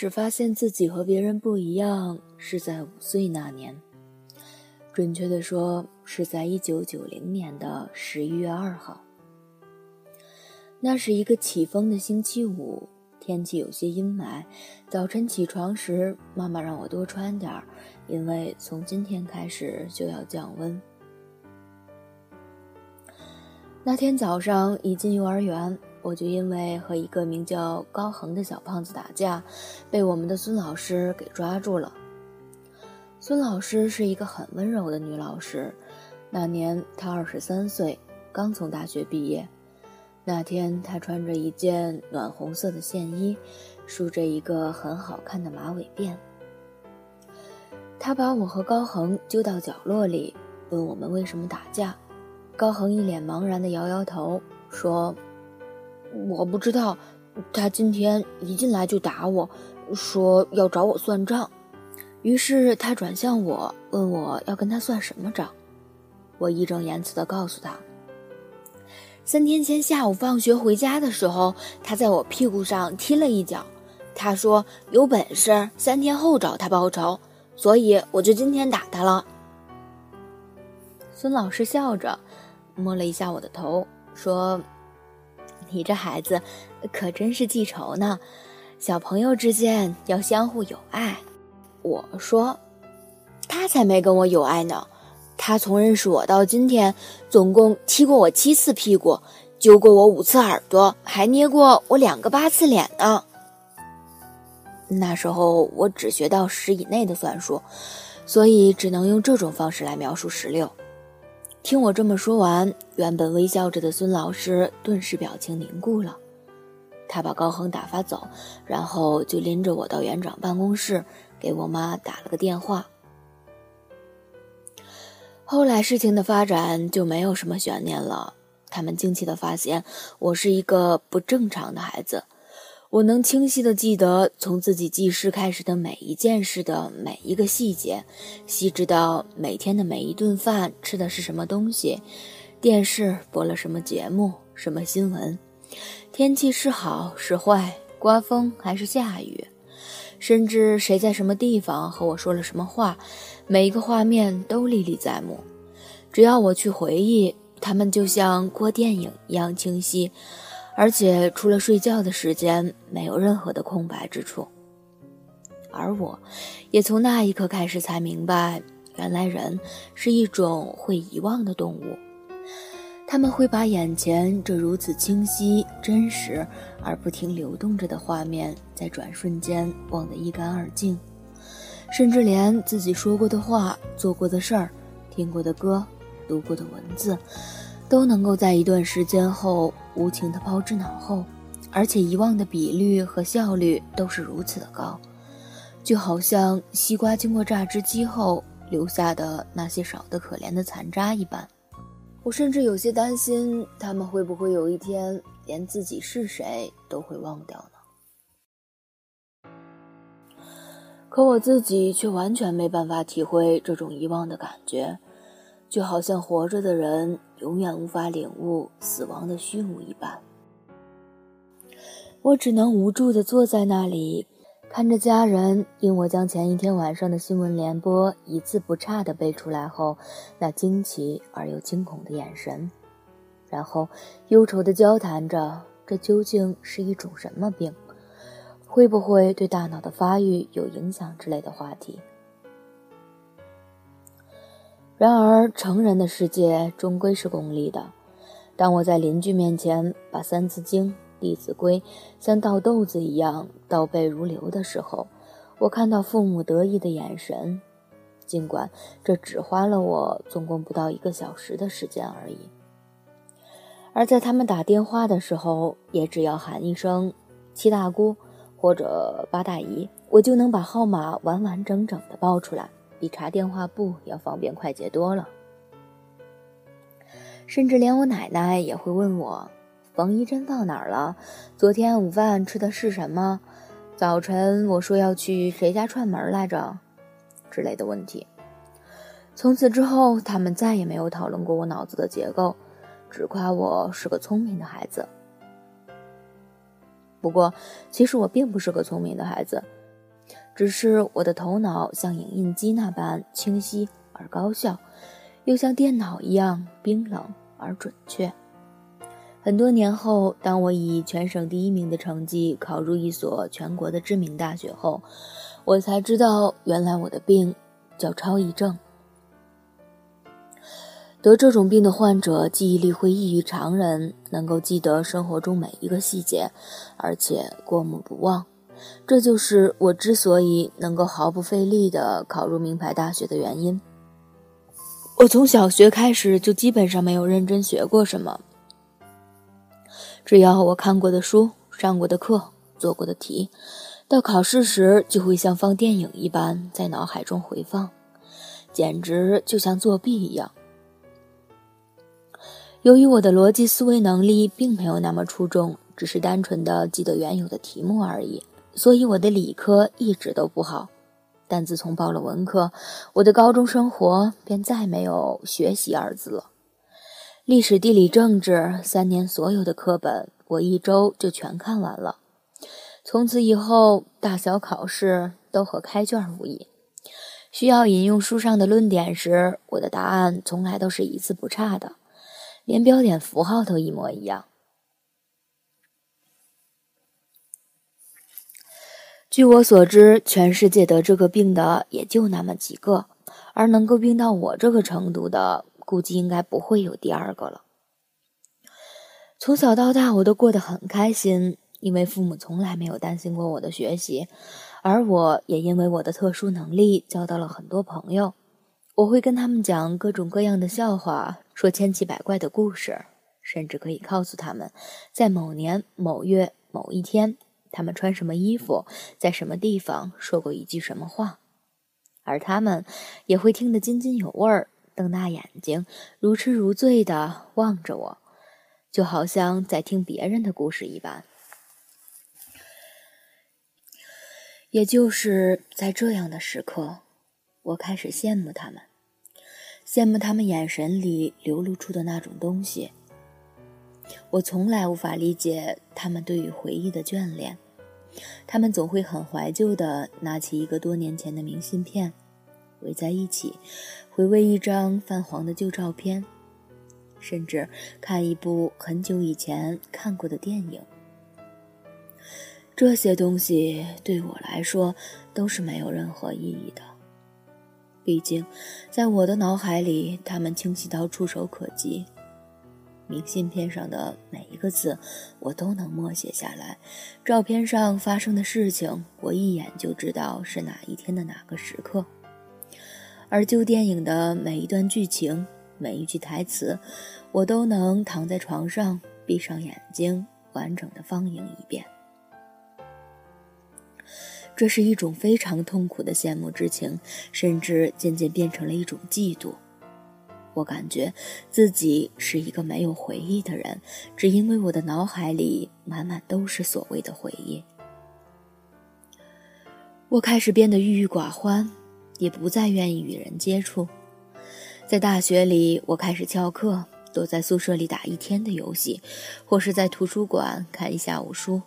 始发现自己和别人不一样，是在五岁那年。准确的说，是在一九九零年的十一月二号。那是一个起风的星期五，天气有些阴霾。早晨起床时，妈妈让我多穿点，因为从今天开始就要降温。那天早上一进幼儿园。我就因为和一个名叫高恒的小胖子打架，被我们的孙老师给抓住了。孙老师是一个很温柔的女老师，那年她二十三岁，刚从大学毕业。那天她穿着一件暖红色的线衣，梳着一个很好看的马尾辫。她把我和高恒揪到角落里，问我们为什么打架。高恒一脸茫然地摇摇头，说。我不知道，他今天一进来就打我，说要找我算账。于是他转向我，问我要跟他算什么账。我义正言辞地告诉他：三天前下午放学回家的时候，他在我屁股上踢了一脚。他说有本事三天后找他报仇，所以我就今天打他了。孙老师笑着摸了一下我的头，说。你这孩子可真是记仇呢，小朋友之间要相互友爱。我说，他才没跟我友爱呢。他从认识我到今天，总共踢过我七次屁股，揪过我五次耳朵，还捏过我两个八次脸呢。那时候我只学到十以内的算术，所以只能用这种方式来描述十六。听我这么说完，原本微笑着的孙老师顿时表情凝固了。他把高恒打发走，然后就拎着我到园长办公室，给我妈打了个电话。后来事情的发展就没有什么悬念了。他们惊奇的发现，我是一个不正常的孩子。我能清晰地记得从自己记事开始的每一件事的每一个细节，细致到每天的每一顿饭吃的是什么东西，电视播了什么节目，什么新闻，天气是好是坏，刮风还是下雨，甚至谁在什么地方和我说了什么话，每一个画面都历历在目。只要我去回忆，他们就像过电影一样清晰。而且除了睡觉的时间，没有任何的空白之处。而我，也从那一刻开始才明白，原来人是一种会遗忘的动物。他们会把眼前这如此清晰、真实而不停流动着的画面，在转瞬间忘得一干二净，甚至连自己说过的话、做过的事儿、听过的歌、读过的文字。都能够在一段时间后无情的抛之脑后，而且遗忘的比率和效率都是如此的高，就好像西瓜经过榨汁机后留下的那些少得可怜的残渣一般。我甚至有些担心，他们会不会有一天连自己是谁都会忘掉呢？可我自己却完全没办法体会这种遗忘的感觉。就好像活着的人永远无法领悟死亡的虚无一般。我只能无助地坐在那里，看着家人因我将前一天晚上的新闻联播一字不差地背出来后，那惊奇而又惊恐的眼神，然后忧愁地交谈着这究竟是一种什么病，会不会对大脑的发育有影响之类的话题。然而，成人的世界终归是功利的。当我在邻居面前把《三字经》《弟子规》像倒豆子一样倒背如流的时候，我看到父母得意的眼神。尽管这只花了我总共不到一个小时的时间而已，而在他们打电话的时候，也只要喊一声“七大姑”或者“八大姨”，我就能把号码完完整整的报出来。比查电话簿要方便快捷多了，甚至连我奶奶也会问我：“缝衣针放哪儿了？昨天午饭吃的是什么？早晨我说要去谁家串门来着？”之类的问题。从此之后，他们再也没有讨论过我脑子的结构，只夸我是个聪明的孩子。不过，其实我并不是个聪明的孩子。只是我的头脑像影印机那般清晰而高效，又像电脑一样冰冷而准确。很多年后，当我以全省第一名的成绩考入一所全国的知名大学后，我才知道，原来我的病叫超忆症。得这种病的患者记忆力会异于常人，能够记得生活中每一个细节，而且过目不忘。这就是我之所以能够毫不费力地考入名牌大学的原因。我从小学开始就基本上没有认真学过什么，只要我看过的书、上过的课、做过的题，到考试时就会像放电影一般在脑海中回放，简直就像作弊一样。由于我的逻辑思维能力并没有那么出众，只是单纯的记得原有的题目而已。所以我的理科一直都不好，但自从报了文科，我的高中生活便再没有学习二字了。历史、地理、政治三年所有的课本，我一周就全看完了。从此以后，大小考试都和开卷无异。需要引用书上的论点时，我的答案从来都是一字不差的，连标点符号都一模一样。据我所知，全世界得这个病的也就那么几个，而能够病到我这个程度的，估计应该不会有第二个了。从小到大，我都过得很开心，因为父母从来没有担心过我的学习，而我也因为我的特殊能力交到了很多朋友。我会跟他们讲各种各样的笑话，说千奇百怪的故事，甚至可以告诉他们，在某年某月某一天。他们穿什么衣服，在什么地方说过一句什么话，而他们也会听得津津有味儿，瞪大眼睛，如痴如醉地望着我，就好像在听别人的故事一般。也就是在这样的时刻，我开始羡慕他们，羡慕他们眼神里流露出的那种东西。我从来无法理解他们对于回忆的眷恋，他们总会很怀旧地拿起一个多年前的明信片，围在一起，回味一张泛黄的旧照片，甚至看一部很久以前看过的电影。这些东西对我来说都是没有任何意义的，毕竟，在我的脑海里，他们清晰到触手可及。明信片上的每一个字，我都能默写下来；照片上发生的事情，我一眼就知道是哪一天的哪个时刻。而旧电影的每一段剧情、每一句台词，我都能躺在床上，闭上眼睛，完整的放映一遍。这是一种非常痛苦的羡慕之情，甚至渐渐变成了一种嫉妒。我感觉自己是一个没有回忆的人，只因为我的脑海里满满都是所谓的回忆。我开始变得郁郁寡欢，也不再愿意与人接触。在大学里，我开始翘课，躲在宿舍里打一天的游戏，或是在图书馆看一下午书，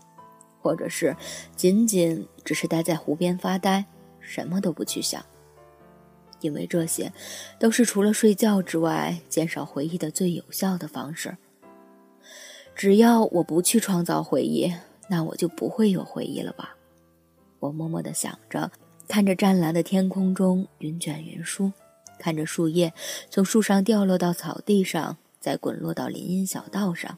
或者是仅仅只是待在湖边发呆，什么都不去想。因为这些，都是除了睡觉之外减少回忆的最有效的方式。只要我不去创造回忆，那我就不会有回忆了吧？我默默地想着，看着湛蓝的天空中云卷云舒，看着树叶从树上掉落到草地上，再滚落到林荫小道上。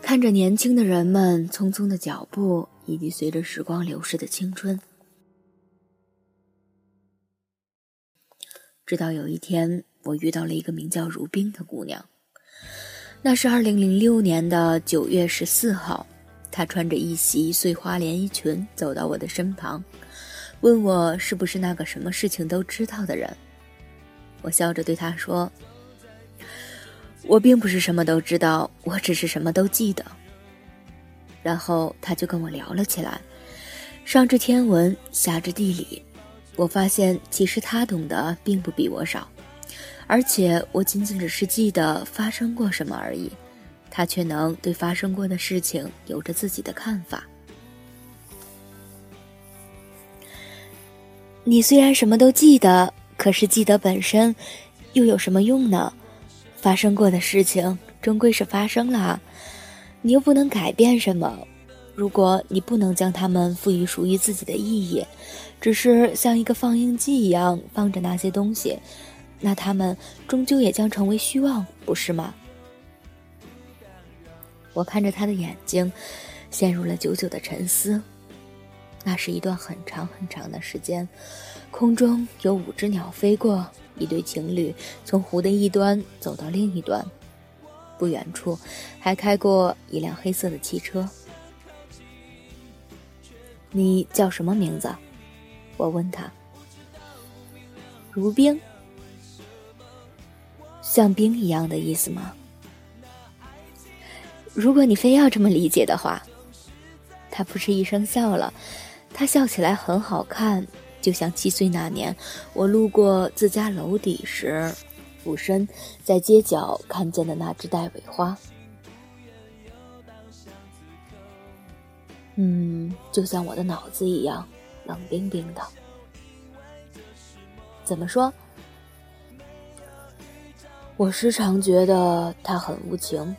看着年轻的人们匆匆的脚步，以及随着时光流逝的青春，直到有一天，我遇到了一个名叫如冰的姑娘。那是二零零六年的九月十四号，她穿着一袭碎花连衣裙走到我的身旁，问我是不是那个什么事情都知道的人。我笑着对她说。我并不是什么都知道，我只是什么都记得。然后他就跟我聊了起来，上至天文，下至地理。我发现其实他懂得并不比我少，而且我仅仅只是记得发生过什么而已，他却能对发生过的事情有着自己的看法。你虽然什么都记得，可是记得本身又有什么用呢？发生过的事情终归是发生了，你又不能改变什么。如果你不能将它们赋予属于自己的意义，只是像一个放映机一样放着那些东西，那它们终究也将成为虚妄，不是吗？我看着他的眼睛，陷入了久久的沉思。那是一段很长很长的时间，空中有五只鸟飞过。一对情侣从湖的一端走到另一端，不远处还开过一辆黑色的汽车。你叫什么名字？我问他。如冰，像冰一样的意思吗？如果你非要这么理解的话，他扑哧一声笑了，他笑起来很好看。就像七岁那年，我路过自家楼底时，俯身在街角看见的那只带尾花。嗯，就像我的脑子一样，冷冰冰的。怎么说？我时常觉得他很无情，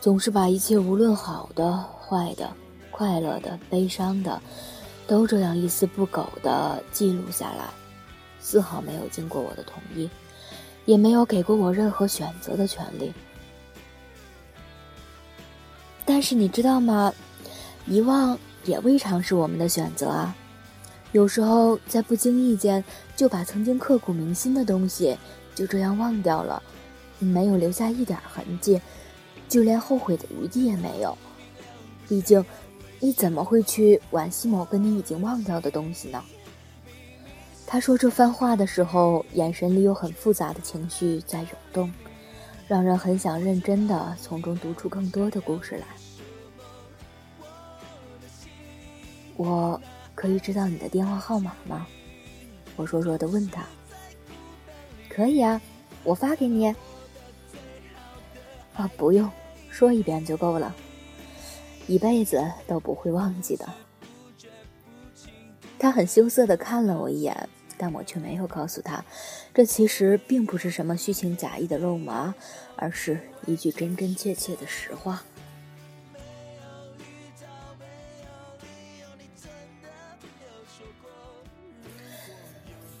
总是把一切无论好的、坏的、快乐的、悲伤的。都这样一丝不苟的记录下来，丝毫没有经过我的同意，也没有给过我任何选择的权利。但是你知道吗？遗忘也未尝是我们的选择啊！有时候在不经意间就把曾经刻骨铭心的东西就这样忘掉了，没有留下一点痕迹，就连后悔的余地也没有。毕竟。你怎么会去惋惜某个你已经忘掉的东西呢？他说这番话的时候，眼神里有很复杂的情绪在涌动，让人很想认真的从中读出更多的故事来。我可以知道你的电话号码吗？我弱弱的问他。可以啊，我发给你。啊，不用，说一遍就够了。一辈子都不会忘记的。他很羞涩的看了我一眼，但我却没有告诉他，这其实并不是什么虚情假意的肉麻，而是一句真真切切的实话。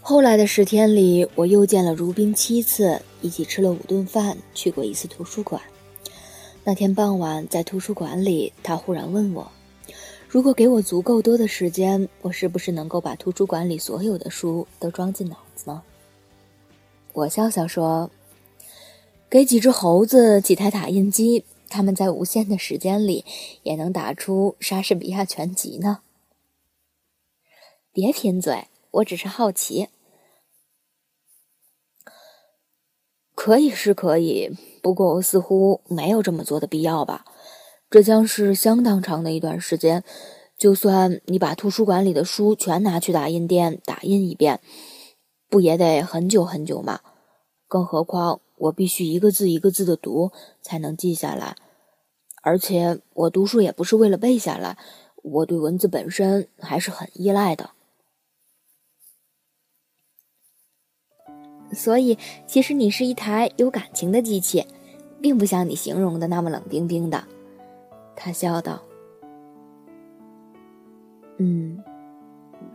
后来的十天里，我又见了如冰七次，一起吃了五顿饭，去过一次图书馆。那天傍晚，在图书馆里，他忽然问我：“如果给我足够多的时间，我是不是能够把图书馆里所有的书都装进脑子呢？”我笑笑说：“给几只猴子几台打印机，他们在无限的时间里也能打出莎士比亚全集呢。”别贫嘴，我只是好奇。可以是可以。不过我似乎没有这么做的必要吧？这将是相当长的一段时间。就算你把图书馆里的书全拿去打印店打印一遍，不也得很久很久吗？更何况我必须一个字一个字的读才能记下来，而且我读书也不是为了背下来，我对文字本身还是很依赖的。所以，其实你是一台有感情的机器，并不像你形容的那么冷冰冰的。他笑道：“嗯，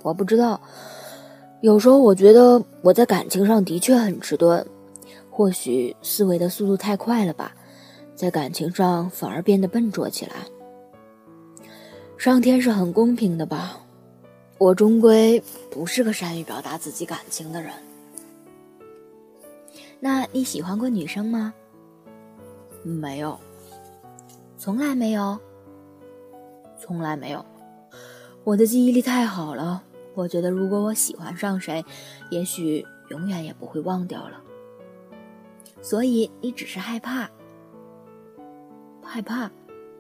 我不知道。有时候我觉得我在感情上的确很迟钝，或许思维的速度太快了吧，在感情上反而变得笨拙起来。上天是很公平的吧？我终归不是个善于表达自己感情的人。”那你喜欢过女生吗？没有，从来没有，从来没有。我的记忆力太好了，我觉得如果我喜欢上谁，也许永远也不会忘掉了。所以你只是害怕，害怕，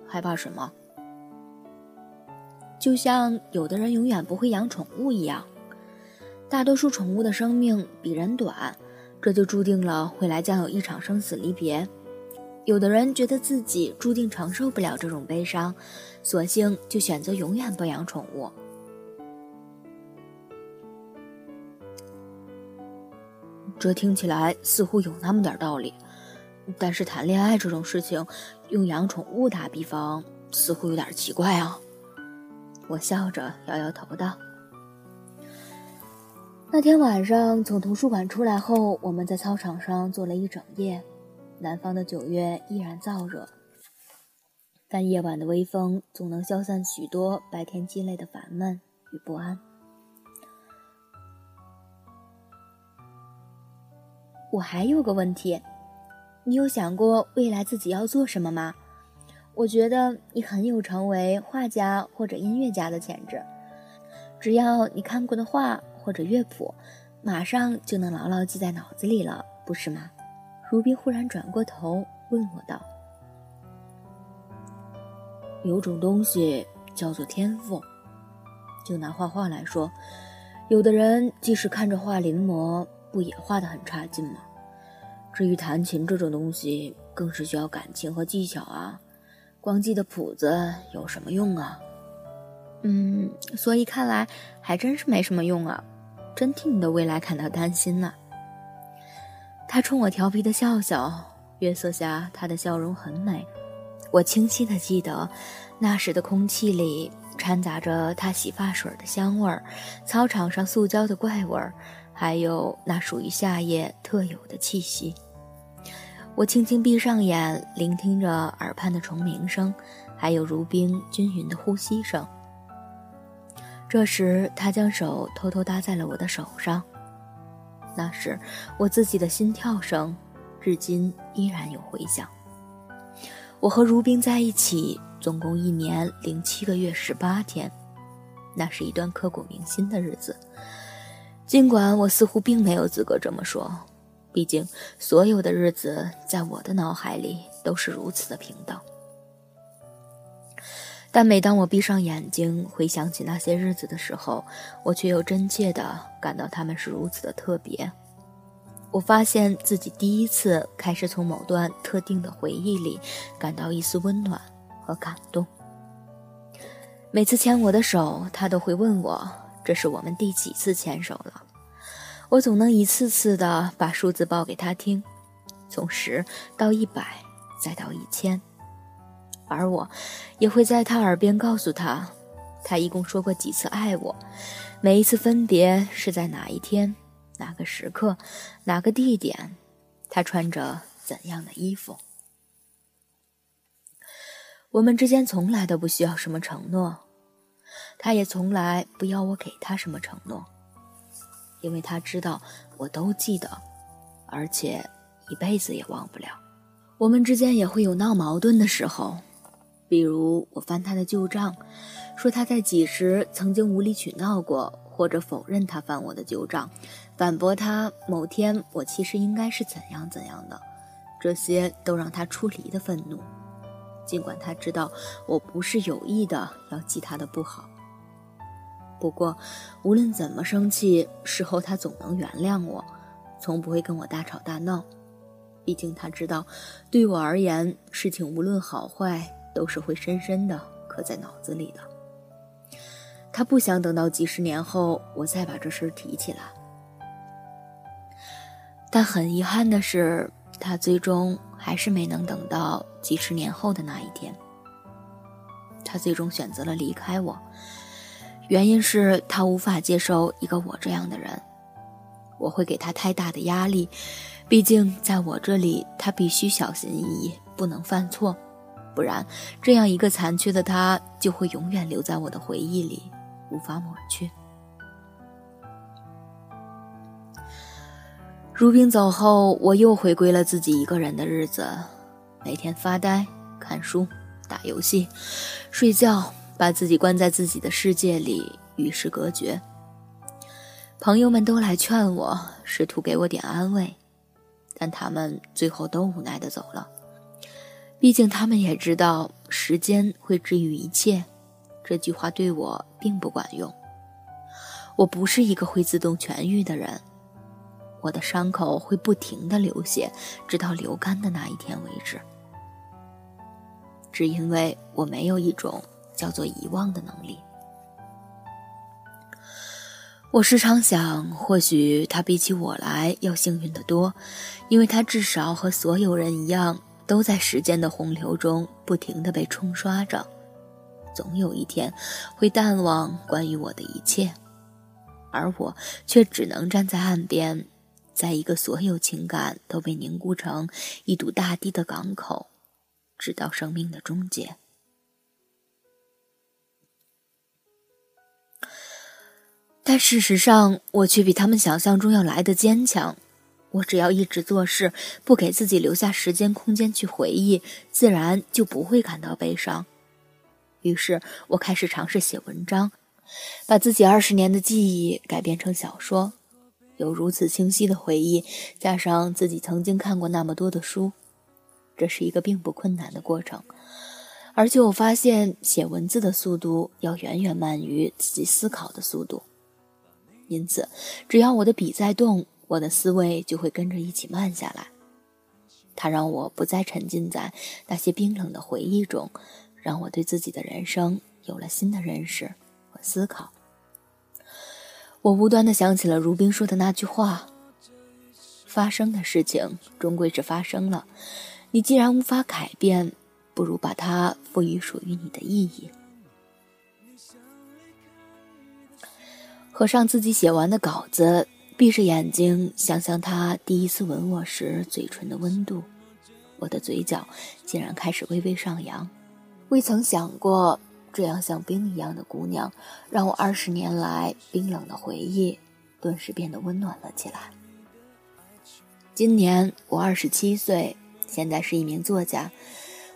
害怕什么？就像有的人永远不会养宠物一样，大多数宠物的生命比人短。这就注定了未来将有一场生死离别。有的人觉得自己注定承受不了这种悲伤，索性就选择永远不养宠物。这听起来似乎有那么点道理，但是谈恋爱这种事情，用养宠物打比方，似乎有点奇怪啊。我笑着摇摇头道。那天晚上从图书馆出来后，我们在操场上坐了一整夜。南方的九月依然燥热，但夜晚的微风总能消散许多白天积累的烦闷与不安。我还有个问题，你有想过未来自己要做什么吗？我觉得你很有成为画家或者音乐家的潜质，只要你看过的画。或者乐谱，马上就能牢牢记在脑子里了，不是吗？如冰忽然转过头问我道：“有种东西叫做天赋。就拿画画来说，有的人即使看着画临摹，不也画得很差劲吗？至于弹琴这种东西，更是需要感情和技巧啊，光记得谱子有什么用啊？嗯，所以看来还真是没什么用啊。”真替你的未来感到担心呢。他冲我调皮的笑笑，月色下他的笑容很美。我清晰的记得，那时的空气里掺杂着他洗发水的香味儿，操场上塑胶的怪味儿，还有那属于夏夜特有的气息。我轻轻闭上眼，聆听着耳畔的虫鸣声，还有如冰均匀的呼吸声。这时，他将手偷偷搭在了我的手上。那时，我自己的心跳声，至今依然有回响。我和如冰在一起，总共一年零七个月十八天，那是一段刻骨铭心的日子。尽管我似乎并没有资格这么说，毕竟所有的日子在我的脑海里都是如此的平等。但每当我闭上眼睛，回想起那些日子的时候，我却又真切地感到他们是如此的特别。我发现自己第一次开始从某段特定的回忆里感到一丝温暖和感动。每次牵我的手，他都会问我这是我们第几次牵手了。我总能一次次地把数字报给他听，从十到一百，再到一千。而我，也会在他耳边告诉他，他一共说过几次爱我，每一次分别是在哪一天、哪个时刻、哪个地点，他穿着怎样的衣服。我们之间从来都不需要什么承诺，他也从来不要我给他什么承诺，因为他知道我都记得，而且一辈子也忘不了。我们之间也会有闹矛盾的时候。比如，我翻他的旧账，说他在几时曾经无理取闹过，或者否认他翻我的旧账，反驳他某天我其实应该是怎样怎样的，这些都让他出离的愤怒。尽管他知道我不是有意的要记他的不好，不过无论怎么生气，事后他总能原谅我，从不会跟我大吵大闹。毕竟他知道，对我而言，事情无论好坏。都是会深深的刻在脑子里的。他不想等到几十年后我再把这事提起来，但很遗憾的是，他最终还是没能等到几十年后的那一天。他最终选择了离开我，原因是他无法接受一个我这样的人。我会给他太大的压力，毕竟在我这里，他必须小心翼翼，不能犯错，不然这样一个残缺的他就会永远留在我的回忆里，无法抹去。如冰走后，我又回归了自己一个人的日子，每天发呆、看书、打游戏、睡觉，把自己关在自己的世界里，与世隔绝。朋友们都来劝我，试图给我点安慰，但他们最后都无奈的走了。毕竟他们也知道时间会治愈一切，这句话对我并不管用。我不是一个会自动痊愈的人，我的伤口会不停的流血，直到流干的那一天为止。只因为我没有一种叫做遗忘的能力。我时常想，或许他比起我来要幸运得多，因为他至少和所有人一样，都在时间的洪流中不停地被冲刷着，总有一天会淡忘关于我的一切，而我却只能站在岸边，在一个所有情感都被凝固成一堵大堤的港口，直到生命的终结。但事实上，我却比他们想象中要来的坚强。我只要一直做事，不给自己留下时间空间去回忆，自然就不会感到悲伤。于是我开始尝试写文章，把自己二十年的记忆改编成小说。有如此清晰的回忆，加上自己曾经看过那么多的书，这是一个并不困难的过程。而且我发现，写文字的速度要远远慢于自己思考的速度。因此，只要我的笔在动，我的思维就会跟着一起慢下来。它让我不再沉浸在那些冰冷的回忆中，让我对自己的人生有了新的认识和思考。我无端的想起了如冰说的那句话：“发生的事情终归是发生了，你既然无法改变，不如把它赋予属于你的意义。”合上自己写完的稿子，闭着眼睛想象他第一次吻我时嘴唇的温度，我的嘴角竟然开始微微上扬。未曾想过，这样像冰一样的姑娘，让我二十年来冰冷的回忆顿时变得温暖了起来。今年我二十七岁，现在是一名作家，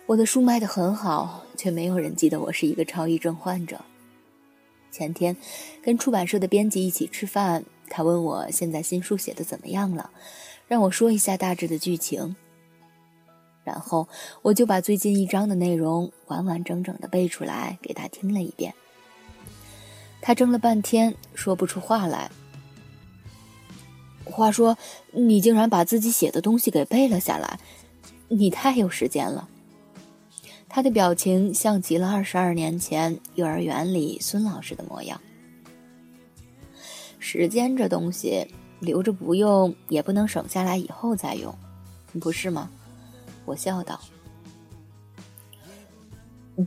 我的书卖得很好，却没有人记得我是一个超忆症患者。前天，跟出版社的编辑一起吃饭，他问我现在新书写的怎么样了，让我说一下大致的剧情。然后我就把最近一章的内容完完整整的背出来给他听了一遍。他怔了半天，说不出话来。话说，你竟然把自己写的东西给背了下来，你太有时间了。他的表情像极了二十二年前幼儿园里孙老师的模样。时间这东西，留着不用，也不能省下来以后再用，不是吗？我笑道。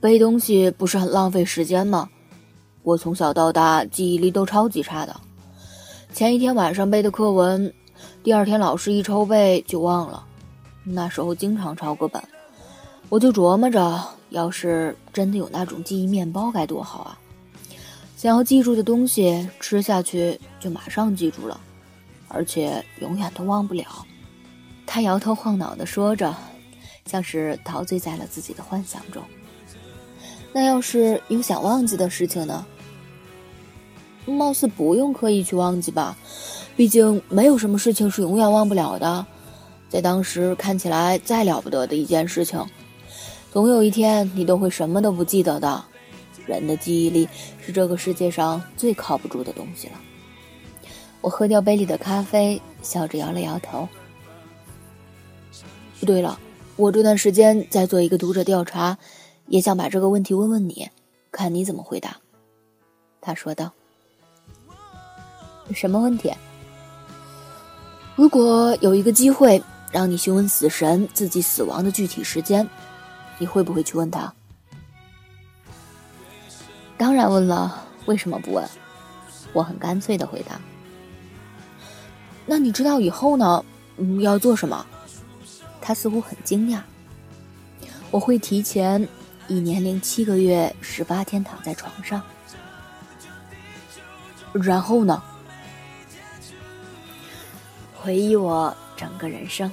背东西不是很浪费时间吗？我从小到大记忆力都超级差的，前一天晚上背的课文，第二天老师一抽背就忘了，那时候经常抄个本。我就琢磨着，要是真的有那种记忆面包该多好啊！想要记住的东西，吃下去就马上记住了，而且永远都忘不了。他摇头晃脑地说着，像是陶醉在了自己的幻想中。那要是有想忘记的事情呢？貌似不用刻意去忘记吧，毕竟没有什么事情是永远忘不了的。在当时看起来再了不得的一件事情。总有一天，你都会什么都不记得的。人的记忆力是这个世界上最靠不住的东西了。我喝掉杯里的咖啡，笑着摇了摇头。对了，我这段时间在做一个读者调查，也想把这个问题问问你，看你怎么回答。”他说道。“什么问题？如果有一个机会让你询问死神自己死亡的具体时间，你会不会去问他？”“当然问了，为什么不问？”我很干脆的回答。“那你知道以后呢？嗯，要做什么？”他似乎很惊讶。我会提前一年零七个月十八天躺在床上，然后呢？回忆我整个人生。